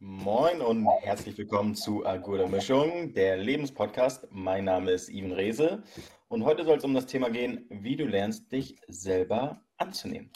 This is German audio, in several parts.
Moin und herzlich willkommen zu A Gute Mischung, der Lebenspodcast. Mein Name ist Ivan Rehse und heute soll es um das Thema gehen, wie du lernst, dich selber anzunehmen.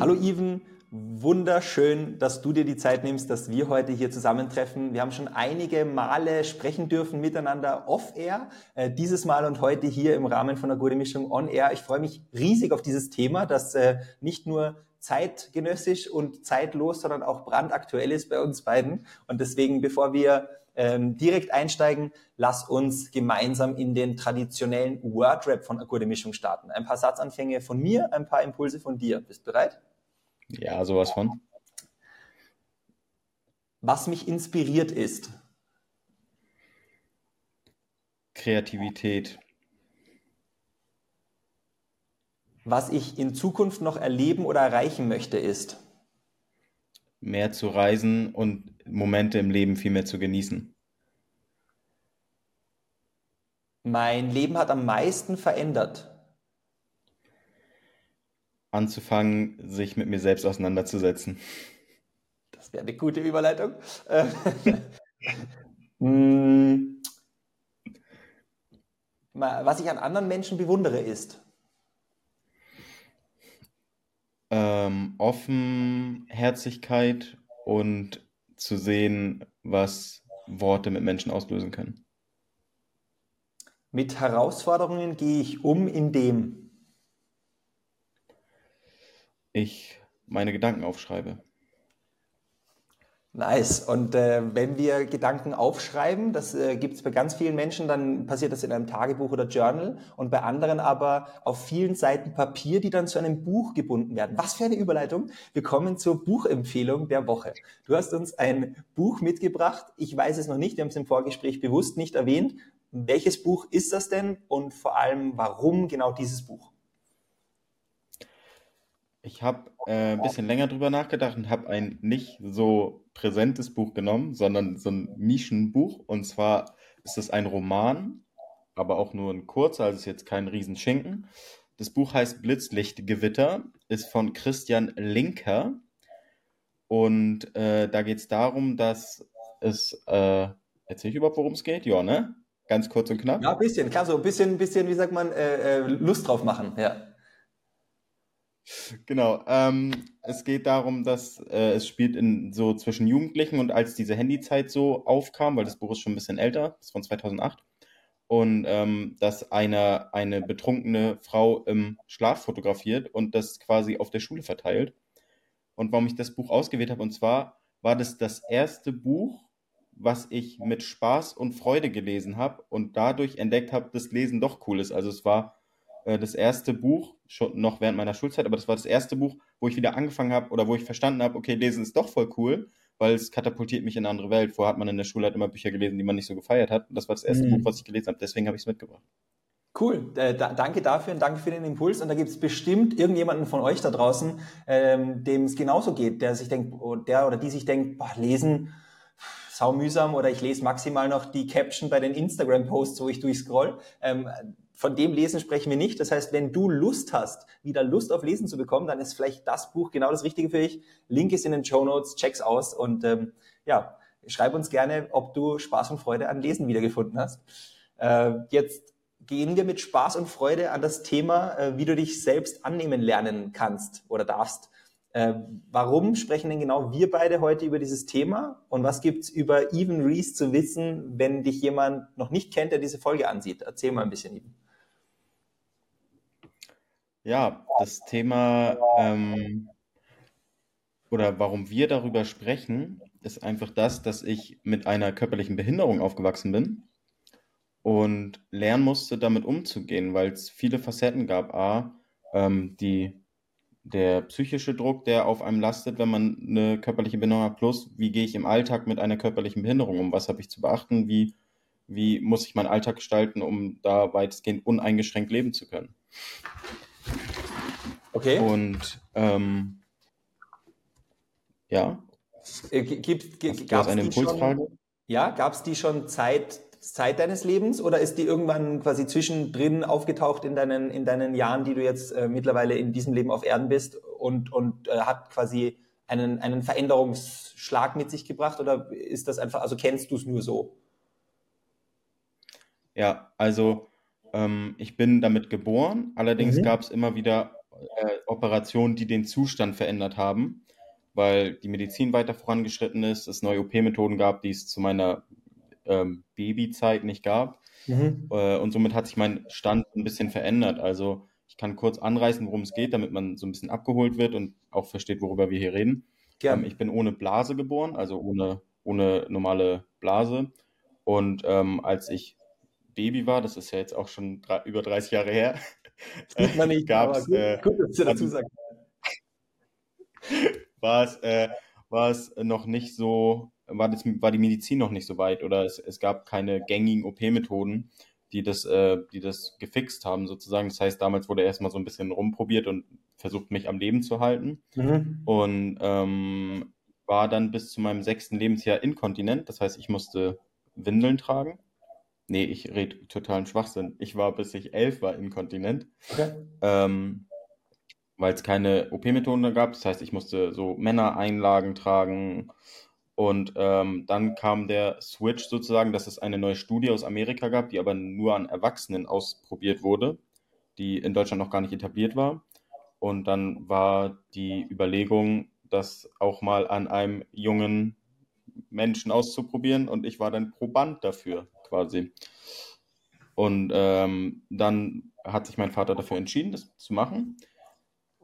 Hallo Ivan, wunderschön, dass du dir die Zeit nimmst, dass wir heute hier zusammentreffen. Wir haben schon einige Male sprechen dürfen miteinander off-air, äh, dieses Mal und heute hier im Rahmen von der Gute Mischung on-air. Ich freue mich riesig auf dieses Thema, das äh, nicht nur zeitgenössisch und zeitlos, sondern auch brandaktuell ist bei uns beiden. Und deswegen, bevor wir ähm, direkt einsteigen, lass uns gemeinsam in den traditionellen Wordrap von Gute Mischung starten. Ein paar Satzanfänge von mir, ein paar Impulse von dir. Bist du bereit? Ja, sowas von. Was mich inspiriert ist. Kreativität. Was ich in Zukunft noch erleben oder erreichen möchte, ist. Mehr zu reisen und Momente im Leben viel mehr zu genießen. Mein Leben hat am meisten verändert anzufangen, sich mit mir selbst auseinanderzusetzen. Das wäre eine gute Überleitung. Hm. Was ich an anderen Menschen bewundere, ist ähm, Offenherzigkeit und zu sehen, was Worte mit Menschen auslösen können. Mit Herausforderungen gehe ich um, indem ich meine Gedanken aufschreibe. Nice. Und äh, wenn wir Gedanken aufschreiben, das äh, gibt es bei ganz vielen Menschen, dann passiert das in einem Tagebuch oder Journal und bei anderen aber auf vielen Seiten Papier, die dann zu einem Buch gebunden werden. Was für eine Überleitung. Wir kommen zur Buchempfehlung der Woche. Du hast uns ein Buch mitgebracht. Ich weiß es noch nicht, wir haben es im Vorgespräch bewusst nicht erwähnt. Welches Buch ist das denn und vor allem warum genau dieses Buch? Ich habe äh, ein bisschen länger drüber nachgedacht und habe ein nicht so präsentes Buch genommen, sondern so ein Nischenbuch. Und zwar ist es ein Roman, aber auch nur ein kurzer, also ist jetzt kein Riesenschinken. Das Buch heißt Blitzlichtgewitter, ist von Christian Linker. Und äh, da geht es darum, dass es, äh, erzähle ich überhaupt, worum es geht? Ja, ne? Ganz kurz und knapp. Ja, ein bisschen, klar, so ein bisschen, bisschen, wie sagt man, äh, äh Lust drauf machen, ja. Genau. Ähm, es geht darum, dass äh, es spielt in so zwischen Jugendlichen und als diese Handyzeit so aufkam, weil das Buch ist schon ein bisschen älter, ist von 2008, und ähm, dass eine, eine betrunkene Frau im Schlaf fotografiert und das quasi auf der Schule verteilt. Und warum ich das Buch ausgewählt habe, und zwar war das das erste Buch, was ich mit Spaß und Freude gelesen habe und dadurch entdeckt habe, dass Lesen doch cool ist. Also es war äh, das erste Buch, schon noch während meiner Schulzeit, aber das war das erste Buch, wo ich wieder angefangen habe oder wo ich verstanden habe, okay, lesen ist doch voll cool, weil es katapultiert mich in eine andere Welt. Vorher hat man in der Schule halt immer Bücher gelesen, die man nicht so gefeiert hat. Und das war das erste mhm. Buch, was ich gelesen habe. Deswegen habe ich es mitgebracht. Cool, äh, da, danke dafür und danke für den Impuls. Und da gibt es bestimmt irgendjemanden von euch da draußen, ähm, dem es genauso geht, der sich denkt, oh, der oder die sich denkt, boah, lesen, sau mühsam oder ich lese maximal noch die Caption bei den Instagram-Posts, wo ich durchscroll. Ähm, von dem Lesen sprechen wir nicht. Das heißt, wenn du Lust hast, wieder Lust auf Lesen zu bekommen, dann ist vielleicht das Buch genau das Richtige für dich. Link ist in den Show Notes, check's aus und ähm, ja, schreib uns gerne, ob du Spaß und Freude an Lesen wiedergefunden hast. Äh, jetzt gehen wir mit Spaß und Freude an das Thema, äh, wie du dich selbst annehmen lernen kannst oder darfst. Äh, warum sprechen denn genau wir beide heute über dieses Thema? Und was gibt's über Even Reese zu wissen, wenn dich jemand noch nicht kennt, der diese Folge ansieht? Erzähl mal ein bisschen, Even. Ja, das Thema ähm, oder warum wir darüber sprechen, ist einfach das, dass ich mit einer körperlichen Behinderung aufgewachsen bin und lernen musste, damit umzugehen, weil es viele Facetten gab. A, ähm, die, der psychische Druck, der auf einem lastet, wenn man eine körperliche Behinderung hat, plus wie gehe ich im Alltag mit einer körperlichen Behinderung um, was habe ich zu beachten, wie, wie muss ich meinen Alltag gestalten, um da weitestgehend uneingeschränkt leben zu können. Okay. Und ähm, ja. Äh, gibt, gibt, gab es eine Impulsfrage? Schon, ja, gab es die schon Zeit, Zeit deines Lebens oder ist die irgendwann quasi zwischendrin aufgetaucht in deinen, in deinen Jahren, die du jetzt äh, mittlerweile in diesem Leben auf Erden bist und, und äh, hat quasi einen, einen Veränderungsschlag mit sich gebracht oder ist das einfach, also kennst du es nur so? Ja, also ähm, ich bin damit geboren, allerdings mhm. gab es immer wieder äh, Operationen, die den Zustand verändert haben, weil die Medizin weiter vorangeschritten ist, es neue OP-Methoden gab, die es zu meiner ähm, Babyzeit nicht gab. Mhm. Äh, und somit hat sich mein Stand ein bisschen verändert. Also ich kann kurz anreißen, worum es geht, damit man so ein bisschen abgeholt wird und auch versteht, worüber wir hier reden. Ähm, ich bin ohne Blase geboren, also ohne, ohne normale Blase. Und ähm, als ich Baby war, das ist ja jetzt auch schon über 30 Jahre her, Sieht man nicht, gab's, gut, äh, gut, dass du dazu sagst. War es, äh, war es noch nicht so, war, das, war die Medizin noch nicht so weit oder es, es gab keine gängigen OP-Methoden, die das, äh, die das gefixt haben sozusagen. Das heißt, damals wurde erstmal so ein bisschen rumprobiert und versucht, mich am Leben zu halten. Mhm. Und ähm, war dann bis zu meinem sechsten Lebensjahr inkontinent. Das heißt, ich musste Windeln tragen. Nee, ich rede totalen Schwachsinn. Ich war, bis ich elf war, inkontinent. Okay. Ähm, weil es keine OP-Methoden gab. Das heißt, ich musste so Männereinlagen tragen. Und ähm, dann kam der Switch sozusagen, dass es eine neue Studie aus Amerika gab, die aber nur an Erwachsenen ausprobiert wurde, die in Deutschland noch gar nicht etabliert war. Und dann war die Überlegung, das auch mal an einem jungen Menschen auszuprobieren. Und ich war dann Proband dafür quasi. Und ähm, dann hat sich mein Vater dafür entschieden, das zu machen.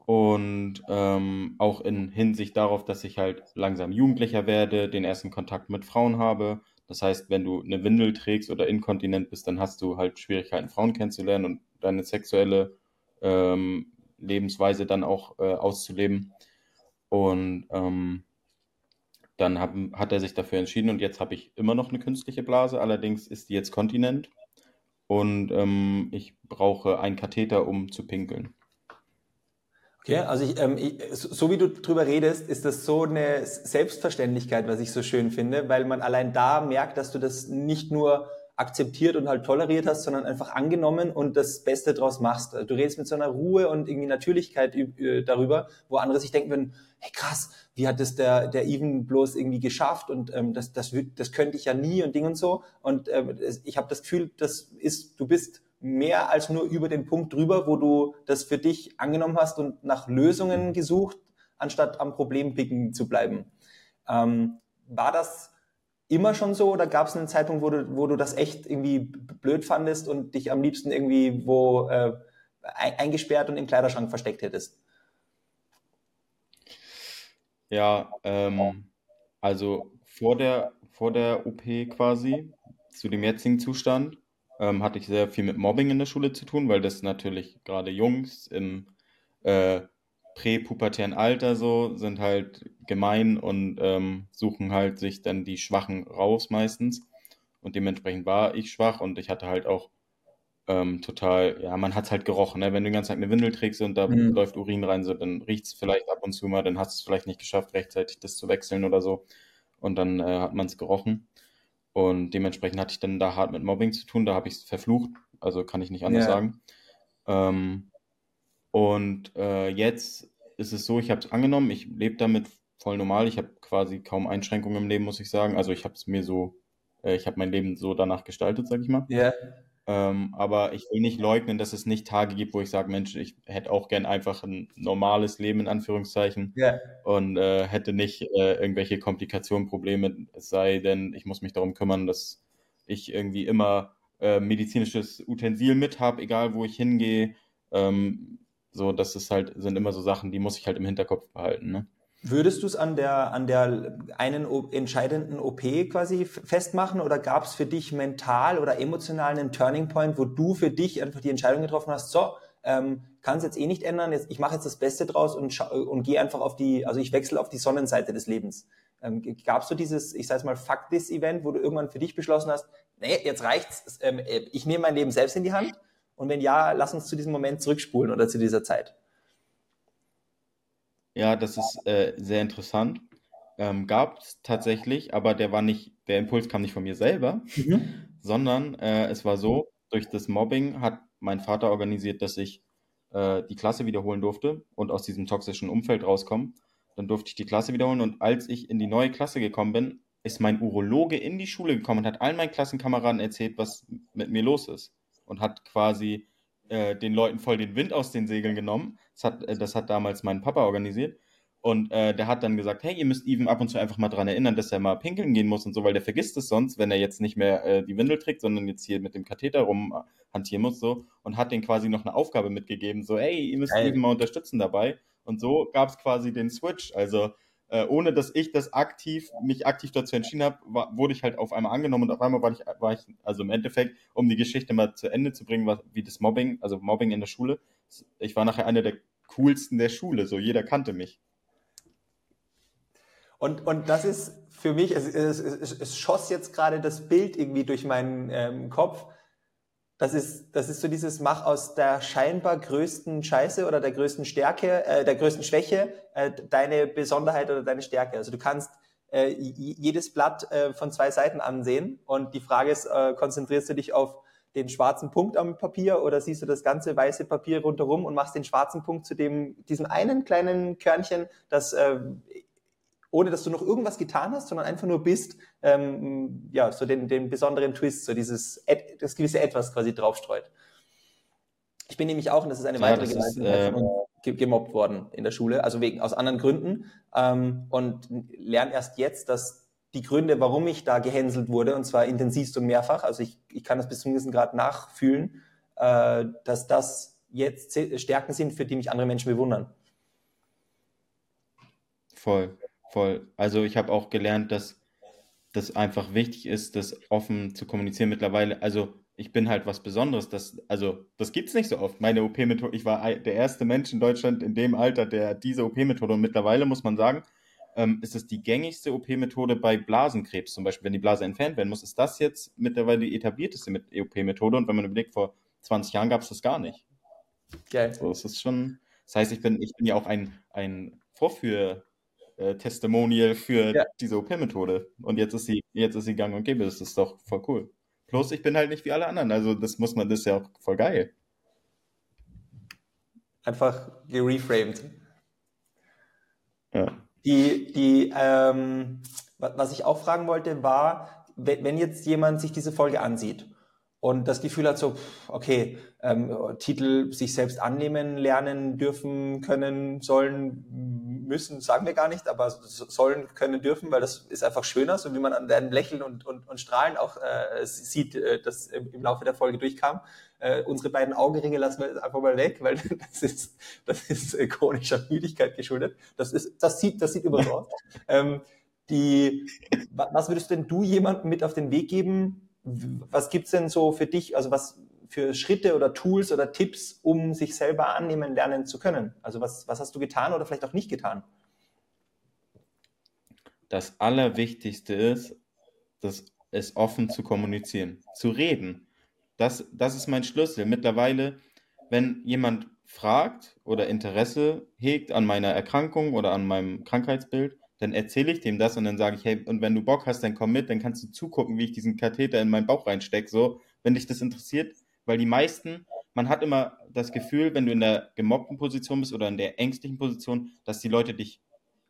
Und ähm, auch in Hinsicht darauf, dass ich halt langsam Jugendlicher werde, den ersten Kontakt mit Frauen habe. Das heißt, wenn du eine Windel trägst oder inkontinent bist, dann hast du halt Schwierigkeiten, Frauen kennenzulernen und deine sexuelle ähm, Lebensweise dann auch äh, auszuleben. Und ähm, dann hab, hat er sich dafür entschieden und jetzt habe ich immer noch eine künstliche Blase, allerdings ist die jetzt kontinent und ähm, ich brauche einen Katheter, um zu pinkeln. Okay, also ich, ähm, ich, so wie du drüber redest, ist das so eine Selbstverständlichkeit, was ich so schön finde, weil man allein da merkt, dass du das nicht nur akzeptiert und halt toleriert hast, sondern einfach angenommen und das Beste draus machst. Du redest mit so einer Ruhe und irgendwie Natürlichkeit darüber, wo andere sich denken würden, hey krass, wie hat das der, der Even bloß irgendwie geschafft und ähm, das, das, das könnte ich ja nie und Ding und so. Und ähm, ich habe das Gefühl, das ist, du bist mehr als nur über den Punkt drüber, wo du das für dich angenommen hast und nach Lösungen gesucht, anstatt am Problem picken zu bleiben. Ähm, war das immer schon so oder gab es einen Zeitpunkt, wo du, wo du das echt irgendwie blöd fandest und dich am liebsten irgendwie wo äh, eingesperrt und im Kleiderschrank versteckt hättest? Ja, ähm, also vor der, vor der OP quasi, zu dem jetzigen Zustand, ähm, hatte ich sehr viel mit Mobbing in der Schule zu tun, weil das natürlich gerade Jungs im äh, präpubertären Alter so sind halt gemein und ähm, suchen halt sich dann die Schwachen raus meistens. Und dementsprechend war ich schwach und ich hatte halt auch ähm, total, ja, man hat es halt gerochen. Ne? Wenn du die ganze Zeit eine Windel trägst und da mhm. läuft Urin rein, so, dann riecht es vielleicht ab und zu mal, dann hast du es vielleicht nicht geschafft, rechtzeitig das zu wechseln oder so. Und dann äh, hat man es gerochen. Und dementsprechend hatte ich dann da hart mit Mobbing zu tun, da habe ich es verflucht, also kann ich nicht anders ja. sagen. Ähm, und äh, jetzt ist es so, ich habe es angenommen, ich lebe damit voll normal. Ich habe quasi kaum Einschränkungen im Leben, muss ich sagen. Also ich habe es mir so, äh, ich habe mein Leben so danach gestaltet, sag ich mal. Ja. Ähm, aber ich will nicht leugnen, dass es nicht Tage gibt, wo ich sage, Mensch, ich hätte auch gern einfach ein normales Leben in Anführungszeichen ja. und äh, hätte nicht äh, irgendwelche Komplikationen, Probleme, es sei denn, ich muss mich darum kümmern, dass ich irgendwie immer äh, medizinisches Utensil mit habe, egal wo ich hingehe. Ähm, so, das ist halt, sind immer so Sachen, die muss ich halt im Hinterkopf behalten. Ne? Würdest du es an der, an der einen entscheidenden OP quasi festmachen oder gab es für dich mental oder emotional einen Turning Point, wo du für dich einfach die Entscheidung getroffen hast, so, ähm, kann es jetzt eh nicht ändern, jetzt, ich mache jetzt das Beste draus und, und gehe einfach auf die, also ich wechsle auf die Sonnenseite des Lebens. Ähm, Gab es so dieses, ich sage mal, Fuck this Event, wo du irgendwann für dich beschlossen hast, nee, jetzt reicht's, ähm, äh, ich nehme mein Leben selbst in die Hand und wenn ja, lass uns zu diesem Moment zurückspulen oder zu dieser Zeit. Ja, das ist äh, sehr interessant. Ähm, gab es tatsächlich, aber der war nicht, der Impuls kam nicht von mir selber, mhm. sondern äh, es war so, durch das Mobbing hat mein Vater organisiert, dass ich äh, die Klasse wiederholen durfte und aus diesem toxischen Umfeld rauskommen. Dann durfte ich die Klasse wiederholen und als ich in die neue Klasse gekommen bin, ist mein Urologe in die Schule gekommen und hat allen meinen Klassenkameraden erzählt, was mit mir los ist. Und hat quasi äh, den Leuten voll den Wind aus den Segeln genommen. Das hat, äh, das hat damals mein Papa organisiert. Und äh, der hat dann gesagt, hey, ihr müsst Even ab und zu einfach mal dran erinnern, dass er mal pinkeln gehen muss und so, weil der vergisst es sonst, wenn er jetzt nicht mehr äh, die Windel trägt, sondern jetzt hier mit dem Katheter rumhantieren muss so und hat den quasi noch eine Aufgabe mitgegeben, so, hey, ihr müsst Geil. Even mal unterstützen dabei. Und so gab es quasi den Switch. Also äh, ohne dass ich das aktiv, mich aktiv dazu entschieden habe, wurde ich halt auf einmal angenommen und auf einmal war ich, war ich, also im Endeffekt, um die Geschichte mal zu Ende zu bringen, was, wie das Mobbing, also Mobbing in der Schule, ich war nachher einer der coolsten der Schule, so jeder kannte mich. Und, und das ist für mich, es, es, es, es schoss jetzt gerade das Bild irgendwie durch meinen ähm, Kopf. Das ist, das ist so dieses Mach aus der scheinbar größten Scheiße oder der größten Stärke, äh, der größten Schwäche äh, deine Besonderheit oder deine Stärke. Also du kannst äh, jedes Blatt äh, von zwei Seiten ansehen und die Frage ist, äh, konzentrierst du dich auf den schwarzen Punkt am Papier oder siehst du das ganze weiße Papier rundherum und machst den schwarzen Punkt zu dem, diesem einen kleinen Körnchen, das äh, ohne dass du noch irgendwas getan hast, sondern einfach nur bist, ähm, ja, so den, den besonderen Twist, so dieses, das gewisse Etwas quasi draufstreut. Ich bin nämlich auch, und das ist eine ja, weitere Gemeinsamkeit äh, gemobbt worden in der Schule, also wegen, aus anderen Gründen, ähm, und lerne erst jetzt, dass die Gründe, warum ich da gehänselt wurde, und zwar intensivst und mehrfach, also ich, ich kann das bis zum gewissen Grad nachfühlen, äh, dass das jetzt Stärken sind, für die mich andere Menschen bewundern. Voll. Voll. Also ich habe auch gelernt, dass das einfach wichtig ist, das offen zu kommunizieren mittlerweile. Also ich bin halt was Besonderes. Das, also das gibt es nicht so oft. Meine OP-Methode, ich war der erste Mensch in Deutschland in dem Alter, der diese OP-Methode und mittlerweile muss man sagen, ähm, ist es die gängigste OP-Methode bei Blasenkrebs. Zum Beispiel, wenn die Blase entfernt werden muss, ist das jetzt mittlerweile die etablierteste OP-Methode. Und wenn man überlegt, vor 20 Jahren gab es das gar nicht. Geil. So, das ist schon, das heißt, ich bin, ich bin ja auch ein, ein Vorführ- äh, Testimonial für ja. diese OP-Methode. Und jetzt ist sie, jetzt ist sie gang und gäbe. Das ist doch voll cool. Plus, ich bin halt nicht wie alle anderen. Also, das muss man, das ist ja auch voll geil. Einfach gereframed. Ja. Die, die, ähm, was ich auch fragen wollte, war, wenn jetzt jemand sich diese Folge ansieht und das Gefühl hat so, okay, ähm, Titel sich selbst annehmen, lernen, dürfen, können, sollen, müssen, sagen wir gar nicht, aber sollen, können, dürfen, weil das ist einfach schöner, so wie man an deinem Lächeln und, und, und Strahlen auch äh, sieht, äh, das im Laufe der Folge durchkam. Äh, unsere beiden Augenringe lassen wir einfach mal weg, weil das ist, das ist äh, chronischer Müdigkeit geschuldet. Das ist, das sieht, das sieht so aus. Ähm, die, was würdest denn du jemandem mit auf den Weg geben? Was gibt's denn so für dich, also was, für Schritte oder Tools oder Tipps, um sich selber annehmen lernen zu können? Also was, was hast du getan oder vielleicht auch nicht getan? Das Allerwichtigste ist, das es offen zu kommunizieren, zu reden. Das, das ist mein Schlüssel. Mittlerweile, wenn jemand fragt oder Interesse hegt an meiner Erkrankung oder an meinem Krankheitsbild, dann erzähle ich dem das und dann sage ich, hey, und wenn du Bock hast, dann komm mit, dann kannst du zugucken, wie ich diesen Katheter in meinen Bauch reinstecke. So, wenn dich das interessiert, weil die meisten, man hat immer das Gefühl, wenn du in der gemobbten Position bist oder in der ängstlichen Position, dass die Leute dich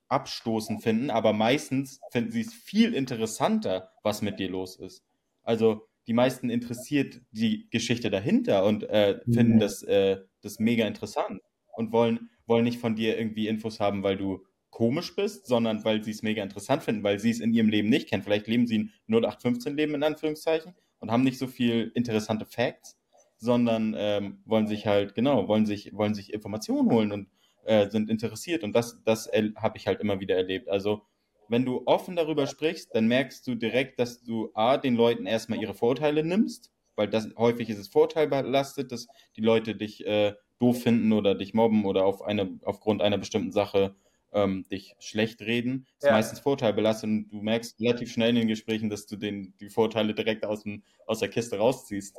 abstoßen finden, aber meistens finden sie es viel interessanter, was mit dir los ist. Also die meisten interessiert die Geschichte dahinter und äh, finden das, äh, das mega interessant und wollen, wollen nicht von dir irgendwie Infos haben, weil du komisch bist, sondern weil sie es mega interessant finden, weil sie es in ihrem Leben nicht kennen. Vielleicht leben sie ein 0815-Leben in Anführungszeichen und haben nicht so viel interessante Facts sondern ähm, wollen sich halt, genau, wollen sich, wollen sich Informationen holen und äh, sind interessiert. Und das, das habe ich halt immer wieder erlebt. Also, wenn du offen darüber sprichst, dann merkst du direkt, dass du A, den Leuten erstmal ihre Vorteile nimmst, weil das häufig ist es vorteilbelastet, dass die Leute dich äh, doof finden oder dich mobben oder auf eine, aufgrund einer bestimmten Sache ähm, dich schlecht reden. Das ja. ist meistens vorteilbelastet und du merkst relativ schnell in den Gesprächen, dass du den, die Vorteile direkt aus, dem, aus der Kiste rausziehst.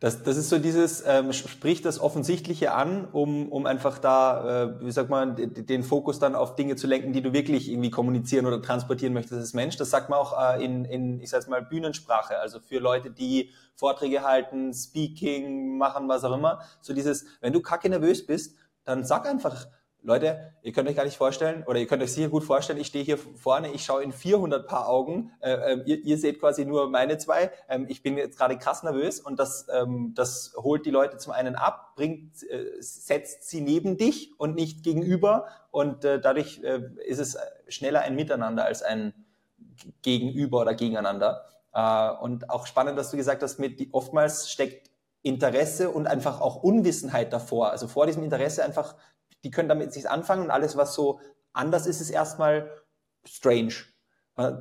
Das, das ist so dieses, ähm, sprich das Offensichtliche an, um, um einfach da, äh, wie sagt man, den Fokus dann auf Dinge zu lenken, die du wirklich irgendwie kommunizieren oder transportieren möchtest als Mensch. Das sagt man auch äh, in, in, ich sag's mal, Bühnensprache, also für Leute, die Vorträge halten, Speaking machen, was auch immer. So dieses, wenn du kacke nervös bist, dann sag einfach, Leute, ihr könnt euch gar nicht vorstellen, oder ihr könnt euch sicher gut vorstellen, ich stehe hier vorne, ich schaue in 400 Paar Augen, äh, äh, ihr, ihr, seht quasi nur meine zwei, ähm, ich bin jetzt gerade krass nervös und das, ähm, das holt die Leute zum einen ab, bringt, äh, setzt sie neben dich und nicht gegenüber und äh, dadurch äh, ist es schneller ein Miteinander als ein Gegenüber oder Gegeneinander. Äh, und auch spannend, dass du gesagt hast, mit, oftmals steckt Interesse und einfach auch Unwissenheit davor. Also vor diesem Interesse einfach die können damit sich anfangen und alles, was so anders ist, ist erstmal strange.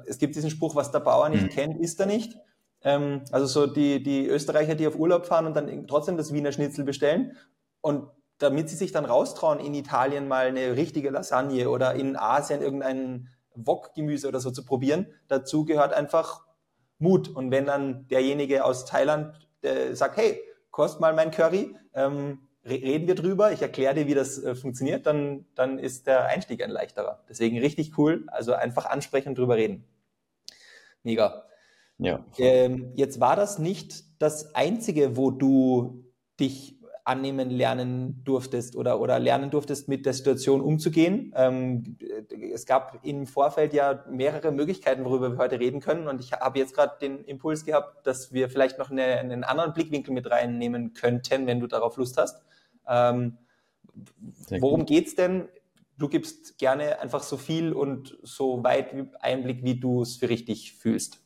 Es gibt diesen Spruch, was der Bauer nicht mhm. kennt, ist er nicht. Ähm, also so die, die Österreicher, die auf Urlaub fahren und dann trotzdem das Wiener Schnitzel bestellen und damit sie sich dann raustrauen, in Italien mal eine richtige Lasagne oder in Asien irgendein Wok-Gemüse oder so zu probieren, dazu gehört einfach Mut. Und wenn dann derjenige aus Thailand äh, sagt, hey, kost mal mein Curry, ähm, reden wir drüber, ich erkläre dir, wie das äh, funktioniert, dann, dann ist der Einstieg ein leichterer. Deswegen richtig cool, also einfach ansprechen und drüber reden. Mega. Ja. Ähm, jetzt war das nicht das Einzige, wo du dich annehmen lernen durftest oder, oder lernen durftest, mit der Situation umzugehen. Ähm, es gab im Vorfeld ja mehrere Möglichkeiten, worüber wir heute reden können. Und ich habe jetzt gerade den Impuls gehabt, dass wir vielleicht noch eine, einen anderen Blickwinkel mit reinnehmen könnten, wenn du darauf Lust hast. Ähm, worum geht es denn? Du gibst gerne einfach so viel und so weit Einblick, wie du es für richtig fühlst.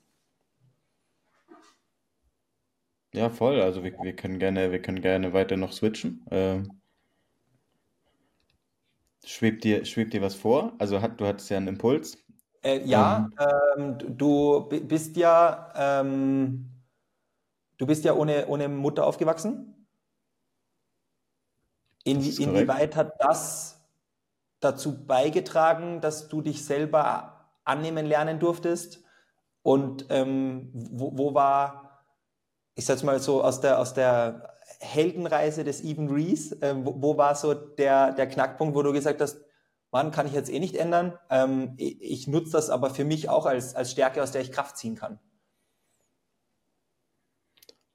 Ja, voll. Also wir, wir können gerne, wir können gerne weiter noch switchen. Ähm, schwebt dir, schwebt dir was vor? Also hat, du hattest ja einen Impuls. Äh, ja, ähm, ähm du bist ja, ähm, du bist ja ohne, ohne Mutter aufgewachsen. In, inwieweit hat das dazu beigetragen, dass du dich selber annehmen lernen durftest? Und ähm, wo, wo war, ich sag's mal so, aus der, aus der Heldenreise des Even Rees, äh, wo, wo, war so der, der Knackpunkt, wo du gesagt hast, Mann, kann ich jetzt eh nicht ändern. Ähm, ich, ich nutze das aber für mich auch als, als Stärke, aus der ich Kraft ziehen kann.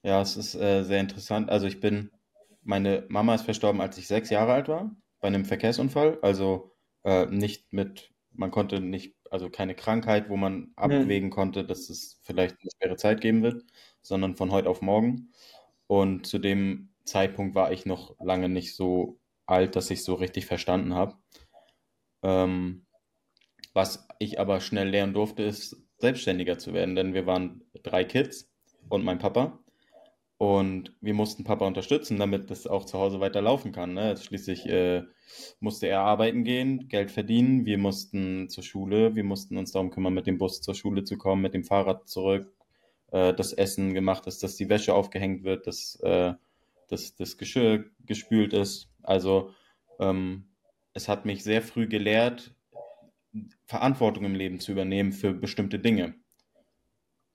Ja, es ist äh, sehr interessant. Also ich bin meine Mama ist verstorben, als ich sechs Jahre alt war, bei einem Verkehrsunfall. Also äh, nicht mit, man konnte nicht, also keine Krankheit, wo man abwägen mhm. konnte, dass es vielleicht eine schwere Zeit geben wird, sondern von heute auf morgen. Und zu dem Zeitpunkt war ich noch lange nicht so alt, dass ich so richtig verstanden habe. Ähm, was ich aber schnell lernen durfte, ist selbstständiger zu werden, denn wir waren drei Kids und mein Papa. Und wir mussten Papa unterstützen, damit das auch zu Hause weiter laufen kann. Ne? Schließlich äh, musste er arbeiten gehen, Geld verdienen. Wir mussten zur Schule, wir mussten uns darum kümmern, mit dem Bus zur Schule zu kommen, mit dem Fahrrad zurück, äh, das Essen gemacht ist, dass die Wäsche aufgehängt wird, dass, äh, dass das Geschirr gespült ist. Also ähm, es hat mich sehr früh gelehrt, Verantwortung im Leben zu übernehmen für bestimmte Dinge.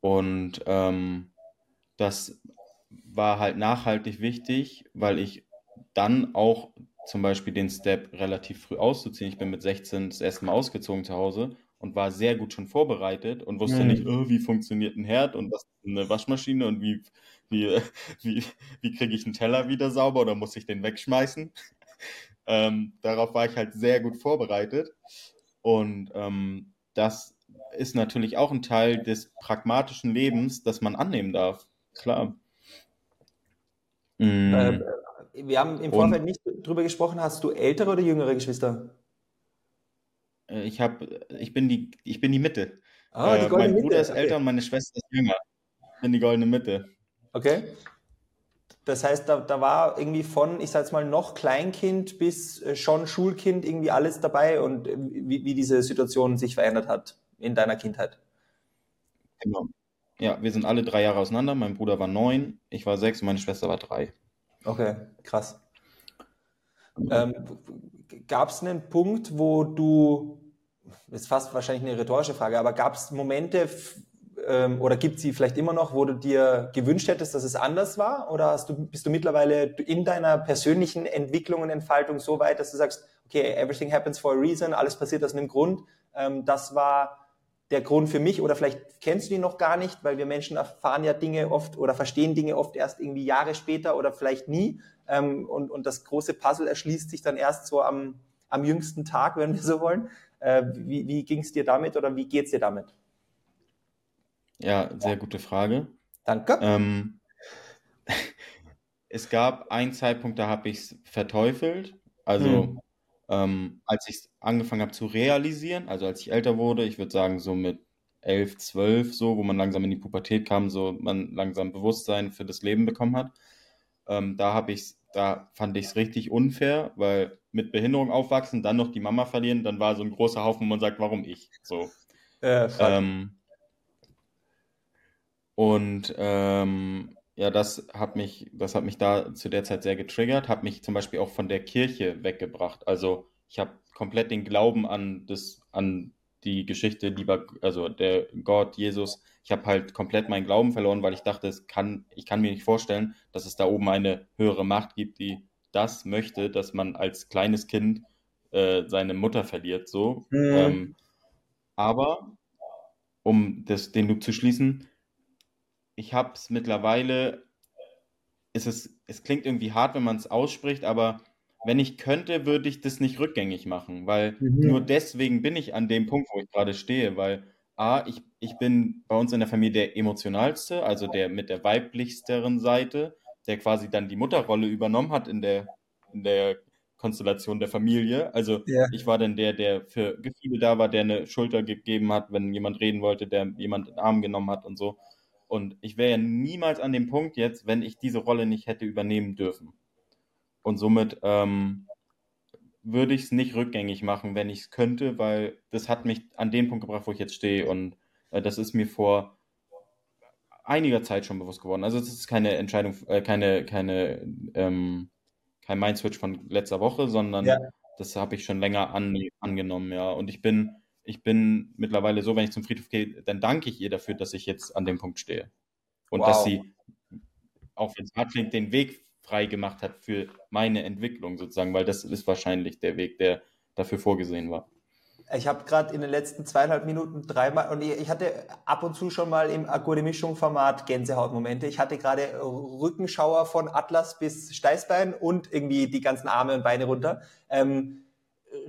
Und ähm, das war halt nachhaltig wichtig, weil ich dann auch zum Beispiel den Step relativ früh auszuziehen. Ich bin mit 16 das erste Mal ausgezogen zu Hause und war sehr gut schon vorbereitet und wusste mhm. nicht, oh, wie funktioniert ein Herd und was ist eine Waschmaschine und wie, wie, wie, wie kriege ich einen Teller wieder sauber oder muss ich den wegschmeißen. ähm, darauf war ich halt sehr gut vorbereitet und ähm, das ist natürlich auch ein Teil des pragmatischen Lebens, das man annehmen darf. Klar. Mhm. Äh, wir haben im Vorfeld Und, nicht drüber gesprochen, hast du ältere oder jüngere Geschwister? Äh, ich habe, ich bin die, ich bin die Mitte. Ah, die äh, mein Bruder Mitte. ist älter okay. und meine Schwester ist jünger. Ich bin die goldene Mitte. Okay. Das heißt, da, da war irgendwie von, ich sag jetzt mal, noch Kleinkind bis äh, schon Schulkind irgendwie alles dabei und wie, wie diese Situation sich verändert hat in deiner Kindheit. Genau. Ja, wir sind alle drei Jahre auseinander. Mein Bruder war neun, ich war sechs und meine Schwester war drei. Okay, krass. Ähm, gab es einen Punkt, wo du, ist fast wahrscheinlich eine rhetorische Frage, aber gab es Momente, ähm, oder gibt sie vielleicht immer noch, wo du dir gewünscht hättest, dass es anders war? Oder du, bist du mittlerweile in deiner persönlichen Entwicklung und Entfaltung so weit, dass du sagst, okay, everything happens for a reason, alles passiert aus einem Grund. Ähm, das war der Grund für mich oder vielleicht kennst du ihn noch gar nicht, weil wir Menschen erfahren ja Dinge oft oder verstehen Dinge oft erst irgendwie Jahre später oder vielleicht nie. Ähm, und, und das große Puzzle erschließt sich dann erst so am, am jüngsten Tag, wenn wir so wollen. Äh, wie wie ging es dir damit oder wie geht es dir damit? Ja, sehr gute Frage. Danke. Ähm, es gab einen Zeitpunkt, da habe ich es verteufelt. Also hm. Ähm, als ich angefangen habe zu realisieren, also als ich älter wurde, ich würde sagen so mit elf, zwölf, so, wo man langsam in die Pubertät kam, so man langsam Bewusstsein für das Leben bekommen hat. Ähm, da habe ich da fand ich es richtig unfair, weil mit Behinderung aufwachsen, dann noch die Mama verlieren, dann war so ein großer Haufen, wo man sagt, warum ich? So. Äh, ähm, und ähm, ja, das hat mich, das hat mich da zu der Zeit sehr getriggert, hat mich zum Beispiel auch von der Kirche weggebracht. Also ich habe komplett den Glauben an das, an die Geschichte lieber, also der Gott, Jesus, ich habe halt komplett meinen Glauben verloren, weil ich dachte, es kann, ich kann mir nicht vorstellen, dass es da oben eine höhere Macht gibt, die das möchte, dass man als kleines Kind äh, seine Mutter verliert, so. Mhm. Ähm, aber, um das, den Loop zu schließen, ich habe es mittlerweile, ist es klingt irgendwie hart, wenn man es ausspricht, aber wenn ich könnte, würde ich das nicht rückgängig machen, weil mhm. nur deswegen bin ich an dem Punkt, wo ich gerade stehe, weil A, ich, ich bin bei uns in der Familie der emotionalste, also der mit der weiblichsteren Seite, der quasi dann die Mutterrolle übernommen hat in der, in der Konstellation der Familie. Also ja. ich war dann der, der für Gefühle da war, der eine Schulter gegeben hat, wenn jemand reden wollte, der jemand in den Arm genommen hat und so. Und ich wäre ja niemals an dem Punkt jetzt, wenn ich diese Rolle nicht hätte übernehmen dürfen. Und somit ähm, würde ich es nicht rückgängig machen, wenn ich es könnte, weil das hat mich an den Punkt gebracht, wo ich jetzt stehe. Und äh, das ist mir vor einiger Zeit schon bewusst geworden. Also es ist keine Entscheidung, äh, keine, keine, ähm, kein Mindswitch von letzter Woche, sondern ja. das habe ich schon länger an, angenommen, ja. Und ich bin, ich bin mittlerweile so, wenn ich zum Friedhof gehe, dann danke ich ihr dafür, dass ich jetzt an dem Punkt stehe. Und wow. dass sie, auch wenn es hart klingt, den Weg frei gemacht hat für meine Entwicklung sozusagen, weil das ist wahrscheinlich der Weg, der dafür vorgesehen war. Ich habe gerade in den letzten zweieinhalb Minuten dreimal, und ich hatte ab und zu schon mal im Akkude Mischung Format Gänsehautmomente. Ich hatte gerade Rückenschauer von Atlas bis Steißbein und irgendwie die ganzen Arme und Beine runter. Ähm,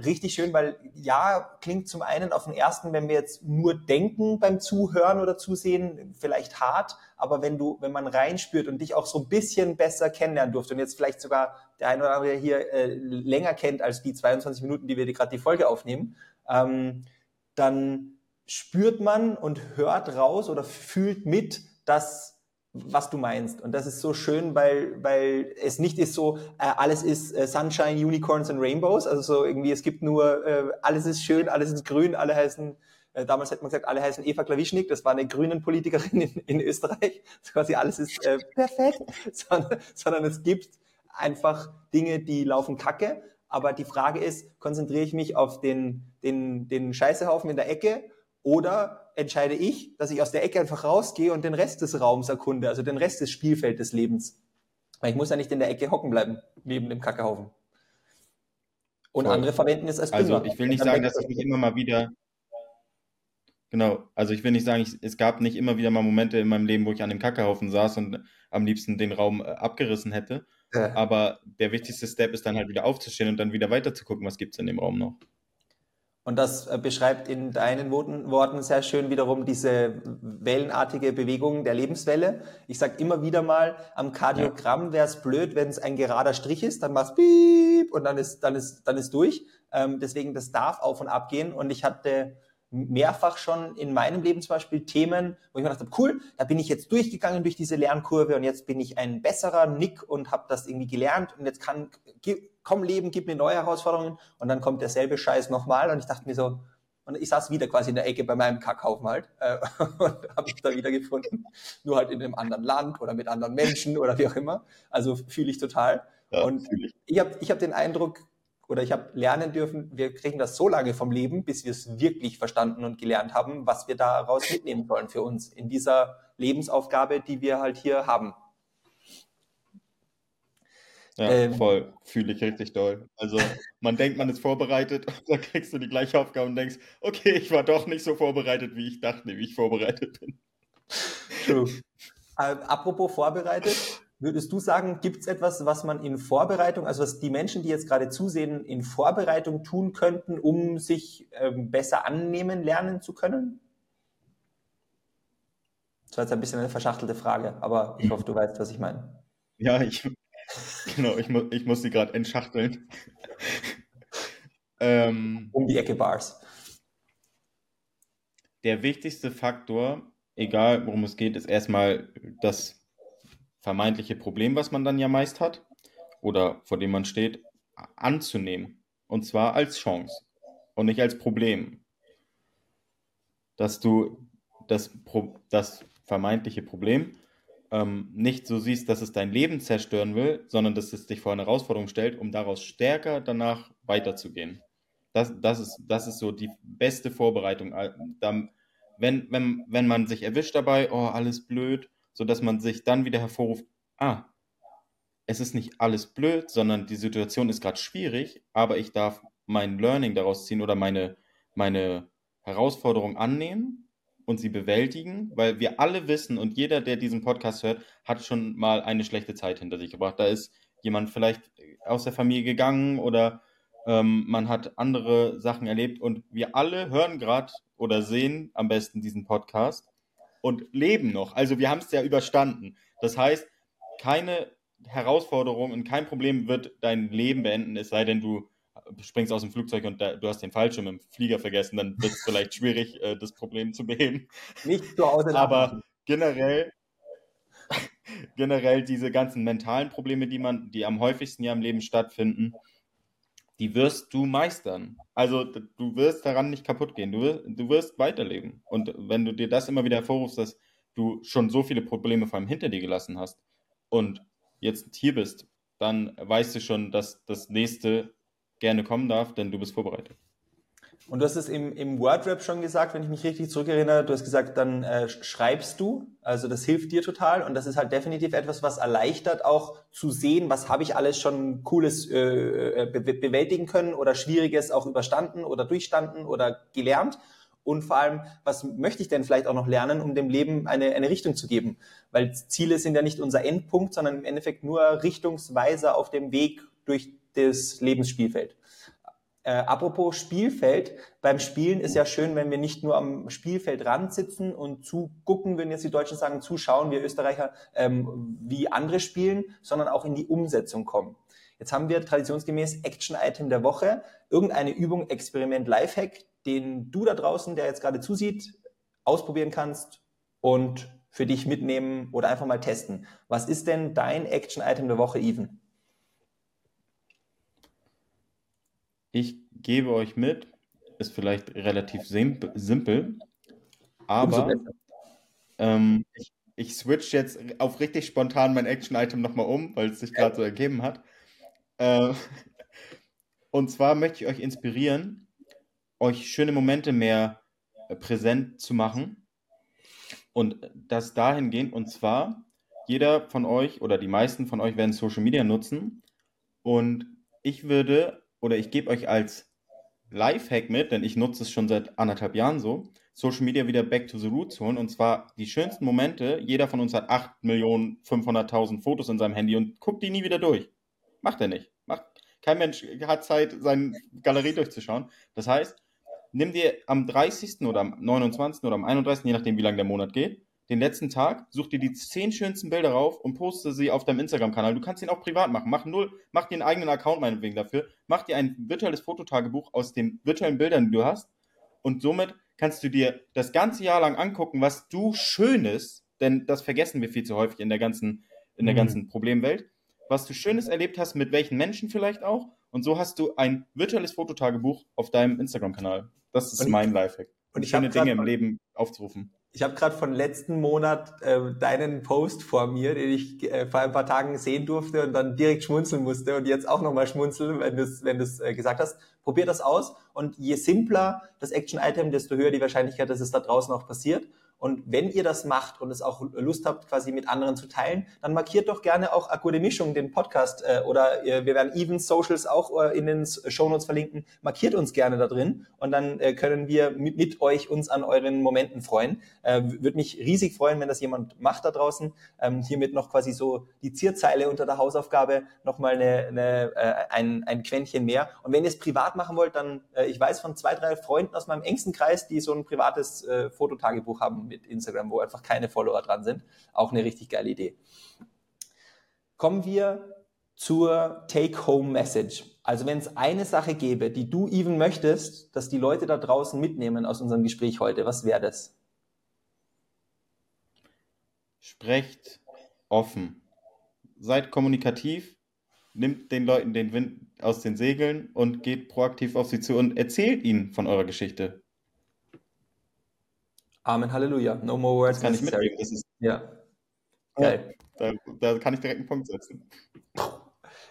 richtig schön, weil ja, klingt zum einen auf den ersten, wenn wir jetzt nur denken beim Zuhören oder Zusehen, vielleicht hart, aber wenn du, wenn man reinspürt und dich auch so ein bisschen besser kennenlernen durfte und jetzt vielleicht sogar der ein oder andere hier äh, länger kennt als die 22 Minuten, die wir gerade die Folge aufnehmen, ähm, dann spürt man und hört raus oder fühlt mit, dass was du meinst. Und das ist so schön, weil, weil es nicht ist so, äh, alles ist äh, Sunshine, Unicorns und Rainbows. Also so irgendwie, es gibt nur, äh, alles ist schön, alles ist grün, alle heißen, äh, damals hätte man gesagt, alle heißen Eva Klawischnik, das war eine grünen Politikerin in, in Österreich. Das quasi alles ist äh, perfekt, sondern, sondern es gibt einfach Dinge, die laufen kacke. Aber die Frage ist, konzentriere ich mich auf den, den, den Scheißehaufen in der Ecke oder entscheide ich, dass ich aus der Ecke einfach rausgehe und den Rest des Raums erkunde, also den Rest des Spielfelds des Lebens. Weil ich muss ja nicht in der Ecke hocken bleiben, neben dem Kackehaufen. Und Voll. andere verwenden es als Dünger. Also ich will nicht sagen, dass ich nicht immer mal wieder Genau, also ich will nicht sagen, ich, es gab nicht immer wieder mal Momente in meinem Leben, wo ich an dem Kackehaufen saß und am liebsten den Raum äh, abgerissen hätte. Ja. Aber der wichtigste Step ist dann halt wieder aufzustehen und dann wieder weiter zu gucken, was gibt es in dem Raum noch. Und das äh, beschreibt in deinen Worten sehr schön wiederum diese wellenartige Bewegung der Lebenswelle. Ich sage immer wieder mal, am Kardiogramm wäre es blöd, wenn es ein gerader Strich ist, dann machst piep und dann ist, dann ist, dann ist durch. Ähm, deswegen, das darf auf und ab gehen. Und ich hatte mehrfach schon in meinem Leben zum Beispiel Themen, wo ich mir gedacht habe, cool, da bin ich jetzt durchgegangen durch diese Lernkurve und jetzt bin ich ein besserer Nick und habe das irgendwie gelernt und jetzt kann, komm Leben, gib mir neue Herausforderungen und dann kommt derselbe Scheiß nochmal und ich dachte mir so, und ich saß wieder quasi in der Ecke bei meinem Kackhaufen halt äh, und habe mich da wieder gefunden, nur halt in einem anderen Land oder mit anderen Menschen oder wie auch immer. Also fühle ich total. Ja, und ich, ich habe ich hab den Eindruck, oder ich habe lernen dürfen, wir kriegen das so lange vom Leben, bis wir es wirklich verstanden und gelernt haben, was wir daraus mitnehmen sollen für uns in dieser Lebensaufgabe, die wir halt hier haben. Ja, ähm, voll. Fühle ich richtig doll. Also, man denkt, man ist vorbereitet und dann kriegst du die gleiche Aufgabe und denkst, okay, ich war doch nicht so vorbereitet, wie ich dachte, wie ich vorbereitet bin. True. Äh, apropos vorbereitet, würdest du sagen, gibt es etwas, was man in Vorbereitung, also was die Menschen, die jetzt gerade zusehen, in Vorbereitung tun könnten, um sich ähm, besser annehmen lernen zu können? Das war jetzt ein bisschen eine verschachtelte Frage, aber ich hoffe, du weißt, was ich meine. Ja, ich, Genau, ich, mu ich muss sie gerade entschachteln. ähm, um die Ecke Bars. Der wichtigste Faktor, egal worum es geht, ist erstmal das vermeintliche Problem, was man dann ja meist hat oder vor dem man steht, anzunehmen. Und zwar als Chance und nicht als Problem. Dass du das, Pro das vermeintliche Problem ähm, nicht so siehst, dass es dein Leben zerstören will, sondern dass es dich vor eine Herausforderung stellt, um daraus stärker danach weiterzugehen. Das, das, ist, das ist so die beste Vorbereitung. Äh, wenn, wenn, wenn man sich erwischt dabei, oh, alles blöd, sodass man sich dann wieder hervorruft, ah, es ist nicht alles blöd, sondern die Situation ist gerade schwierig, aber ich darf mein Learning daraus ziehen oder meine, meine Herausforderung annehmen und sie bewältigen, weil wir alle wissen und jeder, der diesen Podcast hört, hat schon mal eine schlechte Zeit hinter sich gebracht. Da ist jemand vielleicht aus der Familie gegangen oder ähm, man hat andere Sachen erlebt und wir alle hören gerade oder sehen am besten diesen Podcast und leben noch. Also wir haben es ja überstanden. Das heißt, keine Herausforderung und kein Problem wird dein Leben beenden, es sei denn, du springst aus dem Flugzeug und da, du hast den Fallschirm im Flieger vergessen, dann wird es vielleicht schwierig, äh, das Problem zu beheben. Nicht zu Hause. Aber generell, generell diese ganzen mentalen Probleme, die man, die am häufigsten ja im Leben stattfinden, die wirst du meistern. Also du wirst daran nicht kaputt gehen. Du wirst, du wirst weiterleben. Und wenn du dir das immer wieder hervorrufst, dass du schon so viele Probleme vor allem hinter dir gelassen hast und jetzt hier bist, dann weißt du schon, dass das nächste gerne kommen darf, denn du bist vorbereitet. Und du hast es im, im Wordrap schon gesagt, wenn ich mich richtig zurückerinnere. Du hast gesagt, dann äh, schreibst du. Also das hilft dir total. Und das ist halt definitiv etwas, was erleichtert, auch zu sehen, was habe ich alles schon Cooles äh, äh be bewältigen können oder Schwieriges auch überstanden oder durchstanden oder gelernt. Und vor allem, was möchte ich denn vielleicht auch noch lernen, um dem Leben eine, eine Richtung zu geben? Weil Ziele sind ja nicht unser Endpunkt, sondern im Endeffekt nur Richtungsweiser auf dem Weg durch das Lebensspielfeld. Äh, apropos Spielfeld, beim Spielen ist ja schön, wenn wir nicht nur am Spielfeld ran sitzen und zugucken, wenn jetzt die Deutschen sagen, zuschauen, wir Österreicher, ähm, wie andere spielen, sondern auch in die Umsetzung kommen. Jetzt haben wir traditionsgemäß Action-Item der Woche, irgendeine Übung, Experiment, Lifehack, den du da draußen, der jetzt gerade zusieht, ausprobieren kannst und für dich mitnehmen oder einfach mal testen. Was ist denn dein Action-Item der Woche, Even? Ich gebe euch mit, ist vielleicht relativ simpel, aber ähm, ich, ich switch jetzt auf richtig spontan mein Action-Item nochmal um, weil es sich gerade so ergeben hat. Äh, und zwar möchte ich euch inspirieren, euch schöne Momente mehr äh, präsent zu machen und das dahingehend, und zwar jeder von euch oder die meisten von euch werden Social Media nutzen und ich würde oder ich gebe euch als Lifehack mit, denn ich nutze es schon seit anderthalb Jahren so, Social Media wieder back to the roots holen und zwar die schönsten Momente. Jeder von uns hat 8.500.000 Fotos in seinem Handy und guckt die nie wieder durch. Macht er nicht. Macht, kein Mensch hat Zeit, seine Galerie durchzuschauen. Das heißt, nimm dir am 30. oder am 29. oder am 31., je nachdem, wie lange der Monat geht, den letzten Tag, such dir die zehn schönsten Bilder rauf und poste sie auf deinem Instagram-Kanal. Du kannst ihn auch privat machen. Mach null, mach dir einen eigenen Account meinetwegen dafür. Mach dir ein virtuelles Fototagebuch aus den virtuellen Bildern, die du hast. Und somit kannst du dir das ganze Jahr lang angucken, was du Schönes, denn das vergessen wir viel zu häufig in der ganzen, in der mhm. ganzen Problemwelt, was du Schönes erlebt hast, mit welchen Menschen vielleicht auch. Und so hast du ein virtuelles Fototagebuch auf deinem Instagram-Kanal. Das ist und mein Lifehack. Und ich schöne Dinge im Leben aufzurufen Ich habe gerade von letzten Monat äh, deinen Post vor mir, den ich äh, vor ein paar Tagen sehen durfte und dann direkt schmunzeln musste und jetzt auch nochmal schmunzeln, wenn du es wenn äh, gesagt hast. Probier das aus und je simpler das Action-Item, desto höher die Wahrscheinlichkeit, dass es da draußen auch passiert. Und wenn ihr das macht und es auch Lust habt, quasi mit anderen zu teilen, dann markiert doch gerne auch Akkude Mischung, den Podcast, äh, oder äh, wir werden Even Socials auch äh, in den Shownotes verlinken. Markiert uns gerne da drin und dann äh, können wir mit, mit, euch uns an euren Momenten freuen. Äh, Würde mich riesig freuen, wenn das jemand macht da draußen. Ähm, hiermit noch quasi so die Zierzeile unter der Hausaufgabe, nochmal eine, eine, äh, ein, ein Quäntchen mehr. Und wenn ihr es privat machen wollt, dann, äh, ich weiß von zwei, drei Freunden aus meinem engsten Kreis, die so ein privates äh, Fototagebuch haben mit Instagram, wo einfach keine Follower dran sind. Auch eine richtig geile Idee. Kommen wir zur Take-Home-Message. Also wenn es eine Sache gäbe, die du even möchtest, dass die Leute da draußen mitnehmen aus unserem Gespräch heute, was wäre das? Sprecht offen. Seid kommunikativ, nimmt den Leuten den Wind aus den Segeln und geht proaktiv auf sie zu und erzählt ihnen von eurer Geschichte. Amen, Halleluja. No more words. Das kann ich mitnehmen. Das ist, ja. Geil. Da, da, kann ich direkt einen Punkt setzen.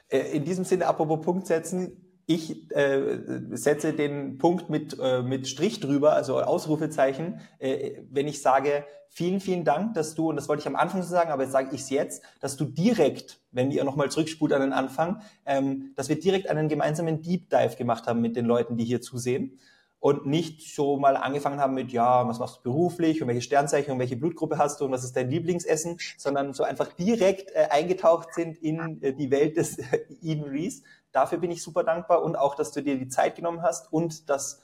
Äh, in diesem Sinne, apropos Punkt setzen, ich äh, setze den Punkt mit, äh, mit Strich drüber, also Ausrufezeichen, äh, wenn ich sage, vielen, vielen Dank, dass du, und das wollte ich am Anfang so sagen, aber jetzt sage ich es jetzt, dass du direkt, wenn ihr nochmal zurückspult an den Anfang, ähm, dass wir direkt einen gemeinsamen Deep Dive gemacht haben mit den Leuten, die hier zusehen und nicht so mal angefangen haben mit, ja, was machst du beruflich und welche Sternzeichen und welche Blutgruppe hast du und was ist dein Lieblingsessen, sondern so einfach direkt äh, eingetaucht sind in äh, die Welt des äh, Eden Rees. Dafür bin ich super dankbar und auch, dass du dir die Zeit genommen hast und das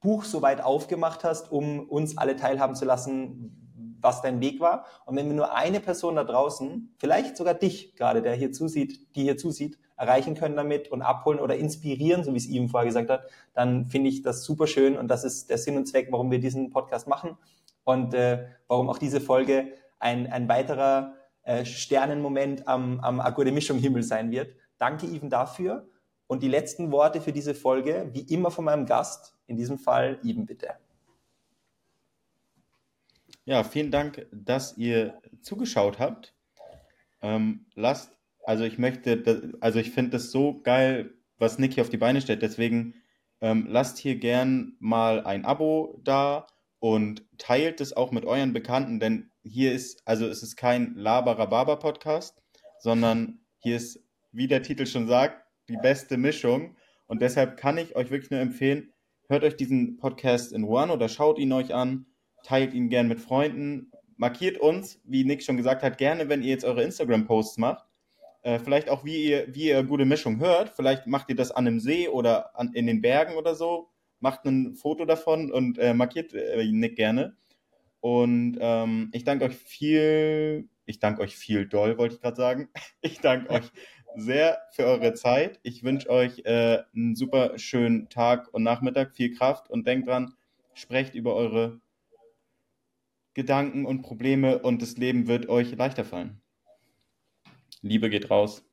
Buch so weit aufgemacht hast, um uns alle teilhaben zu lassen, was dein Weg war. Und wenn wir nur eine Person da draußen, vielleicht sogar dich gerade, der hier zusieht, die hier zusieht, erreichen können damit und abholen oder inspirieren, so wie es ihm vorher gesagt hat, dann finde ich das super schön und das ist der Sinn und Zweck, warum wir diesen Podcast machen und äh, warum auch diese Folge ein, ein weiterer äh, Sternenmoment am, am Akkorde Mischung Himmel sein wird. Danke, Even, dafür. Und die letzten Worte für diese Folge, wie immer von meinem Gast, in diesem Fall Even, bitte. Ja, vielen Dank, dass ihr zugeschaut habt. Ähm, lasst also ich möchte, also ich finde das so geil, was Nick hier auf die Beine stellt. Deswegen ähm, lasst hier gern mal ein Abo da und teilt es auch mit euren Bekannten, denn hier ist, also es ist kein Labarababa-Podcast, sondern hier ist, wie der Titel schon sagt, die beste Mischung. Und deshalb kann ich euch wirklich nur empfehlen, hört euch diesen Podcast in One oder schaut ihn euch an, teilt ihn gern mit Freunden, markiert uns, wie Nick schon gesagt hat, gerne, wenn ihr jetzt eure Instagram-Posts macht äh, vielleicht auch, wie ihr, wie ihr gute Mischung hört. Vielleicht macht ihr das an einem See oder an, in den Bergen oder so. Macht ein Foto davon und äh, markiert äh, Nick gerne. Und ähm, ich danke euch viel, ich danke euch viel doll, wollte ich gerade sagen. Ich danke euch sehr für eure Zeit. Ich wünsche euch äh, einen super schönen Tag und Nachmittag, viel Kraft und denkt dran, sprecht über eure Gedanken und Probleme und das Leben wird euch leichter fallen. Liebe geht raus.